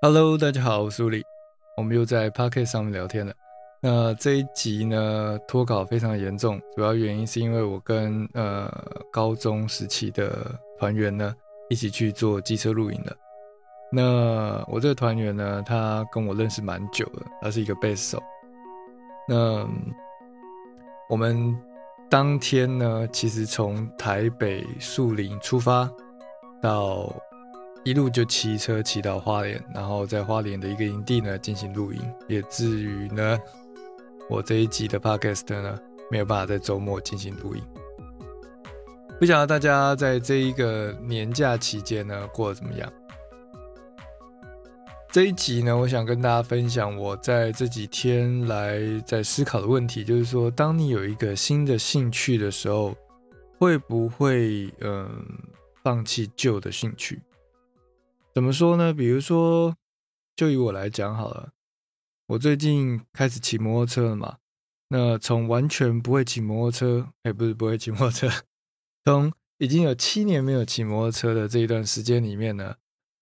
Hello，大家好，我是苏里，我们又在 Pocket 上面聊天了。那这一集呢，脱稿非常严重，主要原因是因为我跟呃高中时期的团员呢一起去做机车露营了。那我这个团员呢，他跟我认识蛮久了，他是一个贝斯手。那我们当天呢，其实从台北树林出发到。一路就骑车骑到花莲，然后在花莲的一个营地呢进行露营，也至于呢，我这一集的 podcast 呢没有办法在周末进行录音。不晓得大家在这一个年假期间呢过得怎么样？这一集呢，我想跟大家分享我在这几天来在思考的问题，就是说，当你有一个新的兴趣的时候，会不会嗯放弃旧的兴趣？怎么说呢？比如说，就以我来讲好了，我最近开始骑摩托车了嘛。那从完全不会骑摩托车，哎，不是不会骑摩托车，从已经有七年没有骑摩托车的这一段时间里面呢，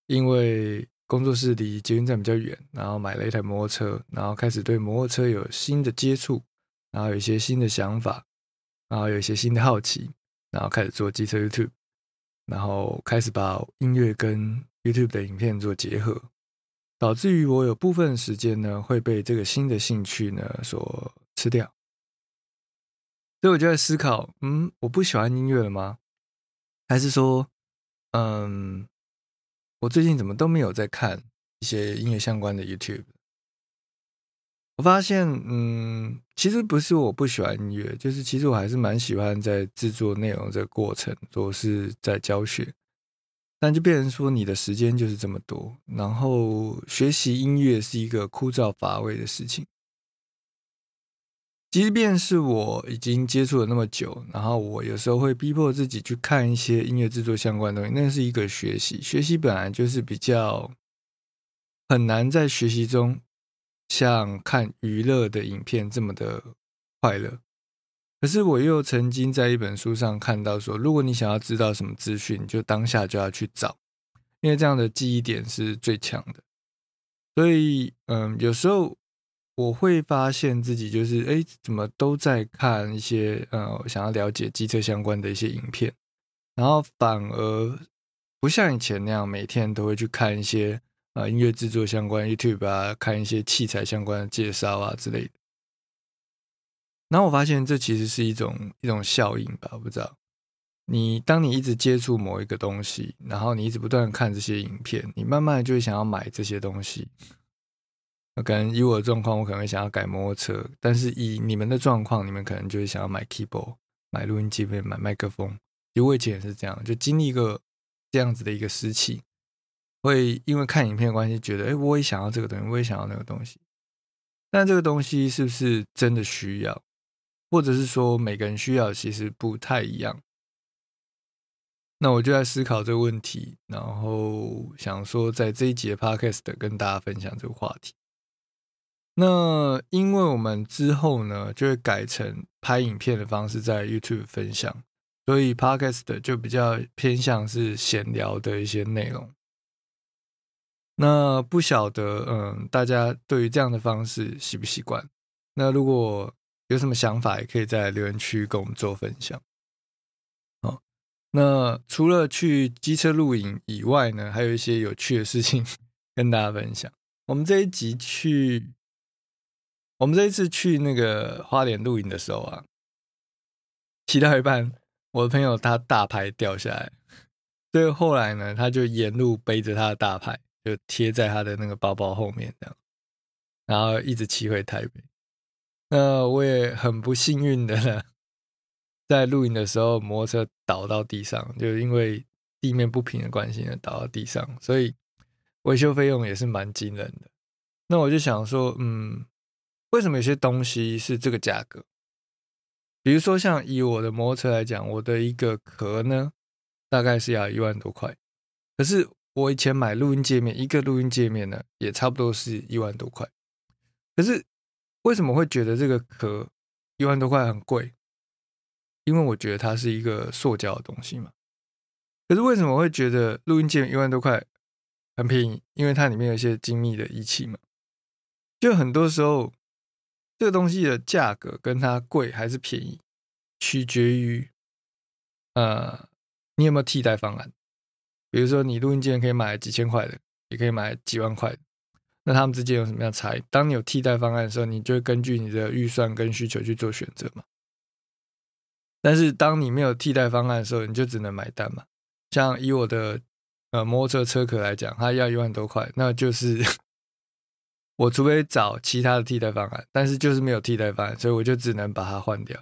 因为工作室离捷运站比较远，然后买了一台摩托车，然后开始对摩托车有新的接触，然后有一些新的想法，然后有一些新的好奇，然后开始做机车 YouTube，然后开始把音乐跟 YouTube 的影片做结合，导致于我有部分时间呢会被这个新的兴趣呢所吃掉，所以我就在思考，嗯，我不喜欢音乐了吗？还是说，嗯，我最近怎么都没有在看一些音乐相关的 YouTube？我发现，嗯，其实不是我不喜欢音乐，就是其实我还是蛮喜欢在制作内容这个过程，或是在教学。但就变成说，你的时间就是这么多，然后学习音乐是一个枯燥乏味的事情。即便是我已经接触了那么久，然后我有时候会逼迫自己去看一些音乐制作相关的东西，那是一个学习。学习本来就是比较很难在学习中像看娱乐的影片这么的快乐。可是我又曾经在一本书上看到说，如果你想要知道什么资讯，就当下就要去找，因为这样的记忆点是最强的。所以，嗯，有时候我会发现自己就是，哎，怎么都在看一些，呃，想要了解机车相关的一些影片，然后反而不像以前那样每天都会去看一些，呃，音乐制作相关 YouTube 啊，看一些器材相关的介绍啊之类的。然后我发现这其实是一种一种效应吧，我不知道。你当你一直接触某一个东西，然后你一直不断看这些影片，你慢慢就会想要买这些东西。可能以我的状况，我可能会想要改摩托车，但是以你们的状况，你们可能就会想要买 keyboard、买录音机、买麦克风。其实我以前也是这样，就经历一个这样子的一个时期，会因为看影片的关系，觉得哎，我也想要这个东西，我也想要那个东西。但这个东西是不是真的需要？或者是说每个人需要其实不太一样，那我就在思考这个问题，然后想说在这一节 podcast 跟大家分享这个话题。那因为我们之后呢就会改成拍影片的方式在 YouTube 分享，所以 podcast 就比较偏向是闲聊的一些内容。那不晓得嗯大家对于这样的方式习不习惯？那如果有什么想法也可以在留言区跟我们做分享。好，那除了去机车露营以外呢，还有一些有趣的事情 跟大家分享。我们这一集去，我们这一次去那个花莲露营的时候啊，骑到一半，我的朋友他大牌掉下来，所以后来呢，他就沿路背着他的大牌，就贴在他的那个包包后面这样，然后一直骑回台北。那我也很不幸运的呢，在露营的时候，摩托车倒到地上，就是因为地面不平的关系呢，倒到地上，所以维修费用也是蛮惊人的。那我就想说，嗯，为什么有些东西是这个价格？比如说像以我的摩托车来讲，我的一个壳呢，大概是要一万多块，可是我以前买录音界面，一个录音界面呢，也差不多是一万多块，可是。为什么会觉得这个壳一万多块很贵？因为我觉得它是一个塑胶的东西嘛。可是为什么会觉得录音键一万多块很便宜，因为它里面有一些精密的仪器嘛。就很多时候，这个东西的价格跟它贵还是便宜，取决于呃你有没有替代方案。比如说，你录音键可以买几千块的，也可以买几万块的，那他们之间有什么样差异？当你有替代方案的时候，你就根据你的预算跟需求去做选择嘛。但是当你没有替代方案的时候，你就只能买单嘛。像以我的呃摩托车车壳来讲，它要一万多块，那就是 我除非找其他的替代方案，但是就是没有替代方案，所以我就只能把它换掉。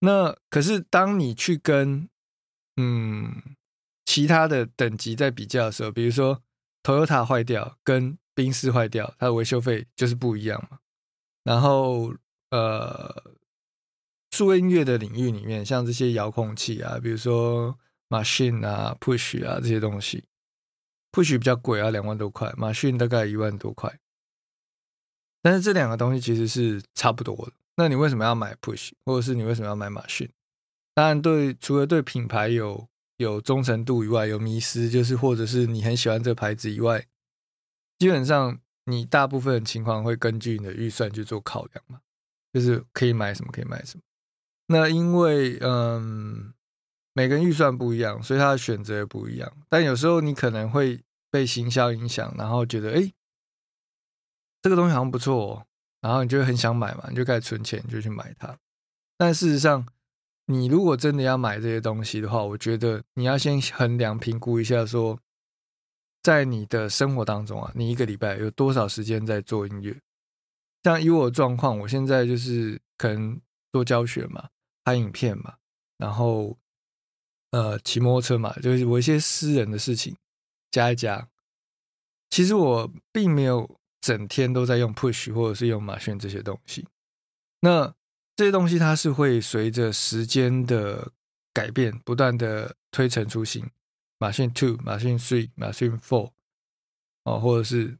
那可是当你去跟嗯。其他的等级在比较的时候，比如说 Toyota 坏掉跟宾士坏掉，它的维修费就是不一样嘛。然后呃，数位音乐的领域里面，像这些遥控器啊，比如说 Machine 啊、Push 啊这些东西，Push 比较贵啊，两万多块，Machine 大概一万多块。但是这两个东西其实是差不多的。那你为什么要买 Push，或者是你为什么要买 Machine？当然，对除了对品牌有有忠诚度以外，有迷失，就是或者是你很喜欢这个牌子以外，基本上你大部分情况会根据你的预算去做考量嘛，就是可以买什么可以买什么。那因为嗯，每个人预算不一样，所以他的选择也不一样。但有时候你可能会被行销影响，然后觉得哎，这个东西好像不错，哦然后你就很想买嘛，你就开始存钱就去买它。但事实上，你如果真的要买这些东西的话，我觉得你要先衡量评估一下，说在你的生活当中啊，你一个礼拜有多少时间在做音乐？像以我的状况，我现在就是可能做教学嘛，拍影片嘛，然后呃骑摩托车嘛，就是我一些私人的事情加一加。其实我并没有整天都在用 Push 或者是用马逊这些东西。那这些东西它是会随着时间的改变，不断的推陈出新。马逊 Two、马逊 Three、马逊 Four，哦，或者是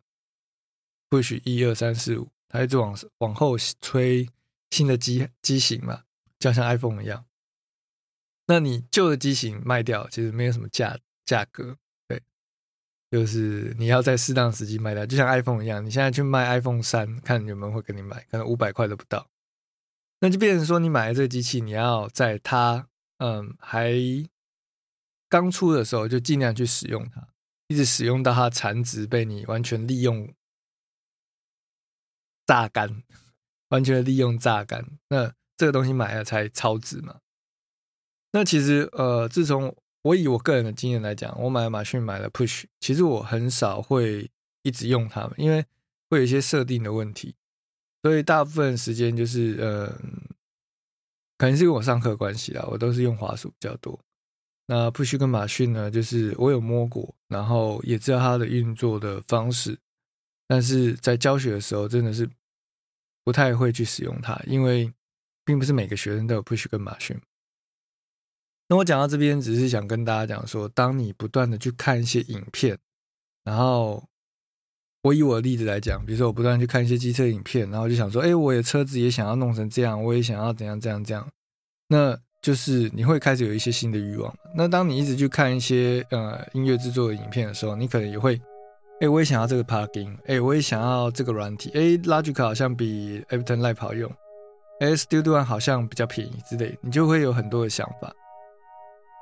Push 一二三四五，它一直往往后推新的机机型嘛，就像 iPhone 一样。那你旧的机型卖掉，其实没有什么价价格，对，就是你要在适当时机卖掉，就像 iPhone 一样，你现在去卖 iPhone 三，看有没有人会跟你买，可能五百块都不到。那就变成说，你买了这个机器，你要在它嗯还刚出的时候，就尽量去使用它，一直使用到它残值被你完全利用榨干，完全利用榨干。那这个东西买了才超值嘛？那其实呃，自从我以我个人的经验来讲，我买了马逊买了 Push，其实我很少会一直用它们，因为会有一些设定的问题。所以大部分时间就是，呃，可能是因为我上课关系啦，我都是用滑鼠比较多。那 Push 跟马逊呢，就是我有摸过，然后也知道它的运作的方式，但是在教学的时候真的是不太会去使用它，因为并不是每个学生都有 Push 跟马逊。那我讲到这边，只是想跟大家讲说，当你不断的去看一些影片，然后。我以我的例子来讲，比如说我不断去看一些机车影片，然后就想说，哎，我的车子也想要弄成这样，我也想要怎样怎样怎样，那就是你会开始有一些新的欲望。那当你一直去看一些呃音乐制作的影片的时候，你可能也会，哎，我也想要这个 plugin，哎，我也想要这个软体，哎，Logic 好像比 Ableton Live 好用，哎，Studio One 好像比较便宜之类，你就会有很多的想法。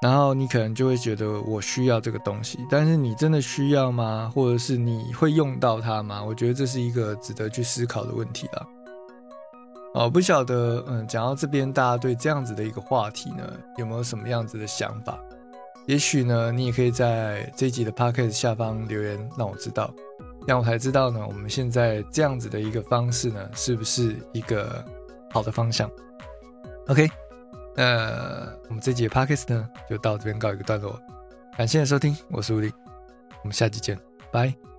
然后你可能就会觉得我需要这个东西，但是你真的需要吗？或者是你会用到它吗？我觉得这是一个值得去思考的问题了。哦，不晓得，嗯，讲到这边，大家对这样子的一个话题呢，有没有什么样子的想法？也许呢，你也可以在这集的 podcast 下方留言，让我知道，让我才知道呢，我们现在这样子的一个方式呢，是不是一个好的方向？OK。那我们这集的 podcast 呢，就到这边告一个段落。感谢收听，我是吴力，我们下期见，拜。